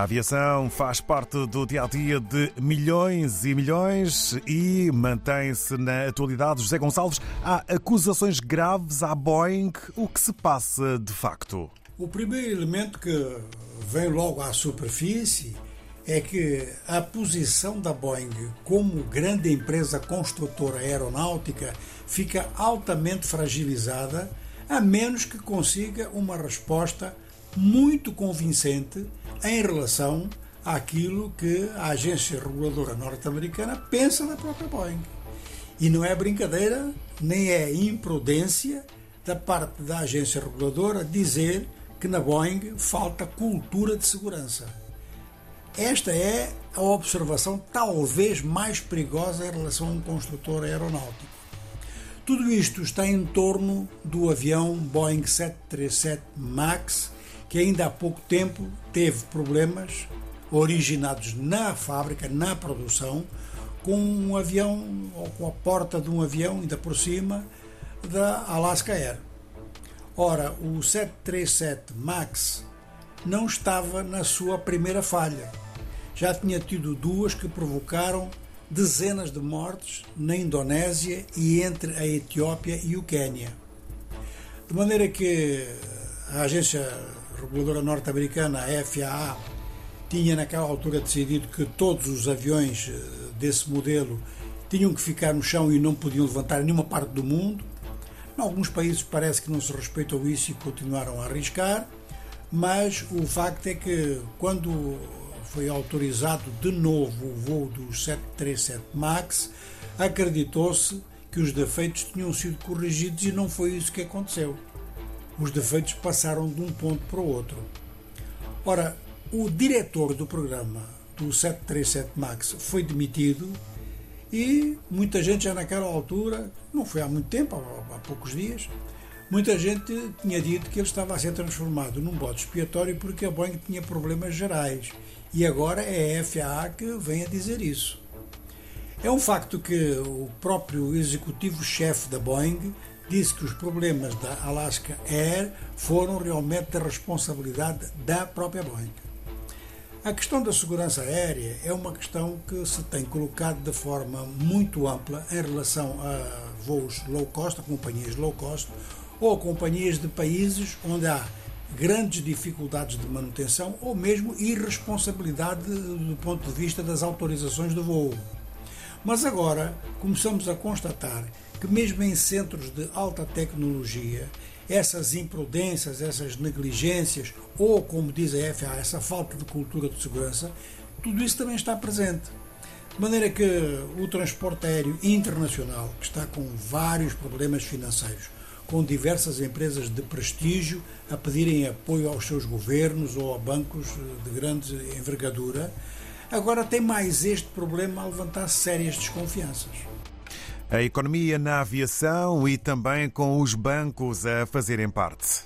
A aviação faz parte do dia a dia de milhões e milhões e mantém-se na atualidade. José Gonçalves, há acusações graves à Boeing. O que se passa de facto? O primeiro elemento que vem logo à superfície é que a posição da Boeing como grande empresa construtora aeronáutica fica altamente fragilizada, a menos que consiga uma resposta muito convincente em relação àquilo que a agência reguladora norte-americana pensa da própria Boeing. E não é brincadeira, nem é imprudência da parte da agência reguladora dizer que na Boeing falta cultura de segurança. Esta é a observação talvez mais perigosa em relação a um construtor aeronáutico. Tudo isto está em torno do avião Boeing 737 MAX que ainda há pouco tempo teve problemas originados na fábrica, na produção, com um avião ou com a porta de um avião, ainda por cima, da Alaska Air. Ora, o 737 MAX não estava na sua primeira falha. Já tinha tido duas que provocaram dezenas de mortes na Indonésia e entre a Etiópia e o Quênia. De maneira que a agência reguladora norte-americana, a FAA, tinha naquela altura decidido que todos os aviões eh, desse modelo tinham que ficar no chão e não podiam levantar em nenhuma parte do mundo. Em alguns países parece que não se respeitou isso e continuaram a arriscar, mas o facto é que quando foi autorizado de novo o voo do 737 MAX, acreditou-se que os defeitos tinham sido corrigidos e não foi isso que aconteceu os defeitos passaram de um ponto para o outro. Ora, o diretor do programa do 737 MAX foi demitido e muita gente já naquela altura, não foi há muito tempo, há, poucos dias, muita gente tinha dito que ele estava a ser transformado num bode expiatório porque a Boeing tinha problemas gerais. E agora é a FAA que vem a dizer isso. É um facto que o próprio executivo-chefe da Boeing disse que os problemas da Alaska Air foram realmente da responsabilidade da própria Boeing. A questão da segurança aérea é uma questão que se tem colocado de forma muito ampla em relação a voos low cost, a companhias low cost ou companhias de países onde há grandes dificuldades de manutenção ou mesmo irresponsabilidade do ponto de vista das autorizações de voo. Mas agora começamos a constatar que, mesmo em centros de alta tecnologia, essas imprudências, essas negligências, ou, como diz a FAA, essa falta de cultura de segurança, tudo isso também está presente. De maneira que o transporte aéreo internacional, que está com vários problemas financeiros, com diversas empresas de prestígio a pedirem apoio aos seus governos ou a bancos de grande envergadura, Agora tem mais este problema a levantar sérias desconfianças. A economia na aviação e também com os bancos a fazerem parte.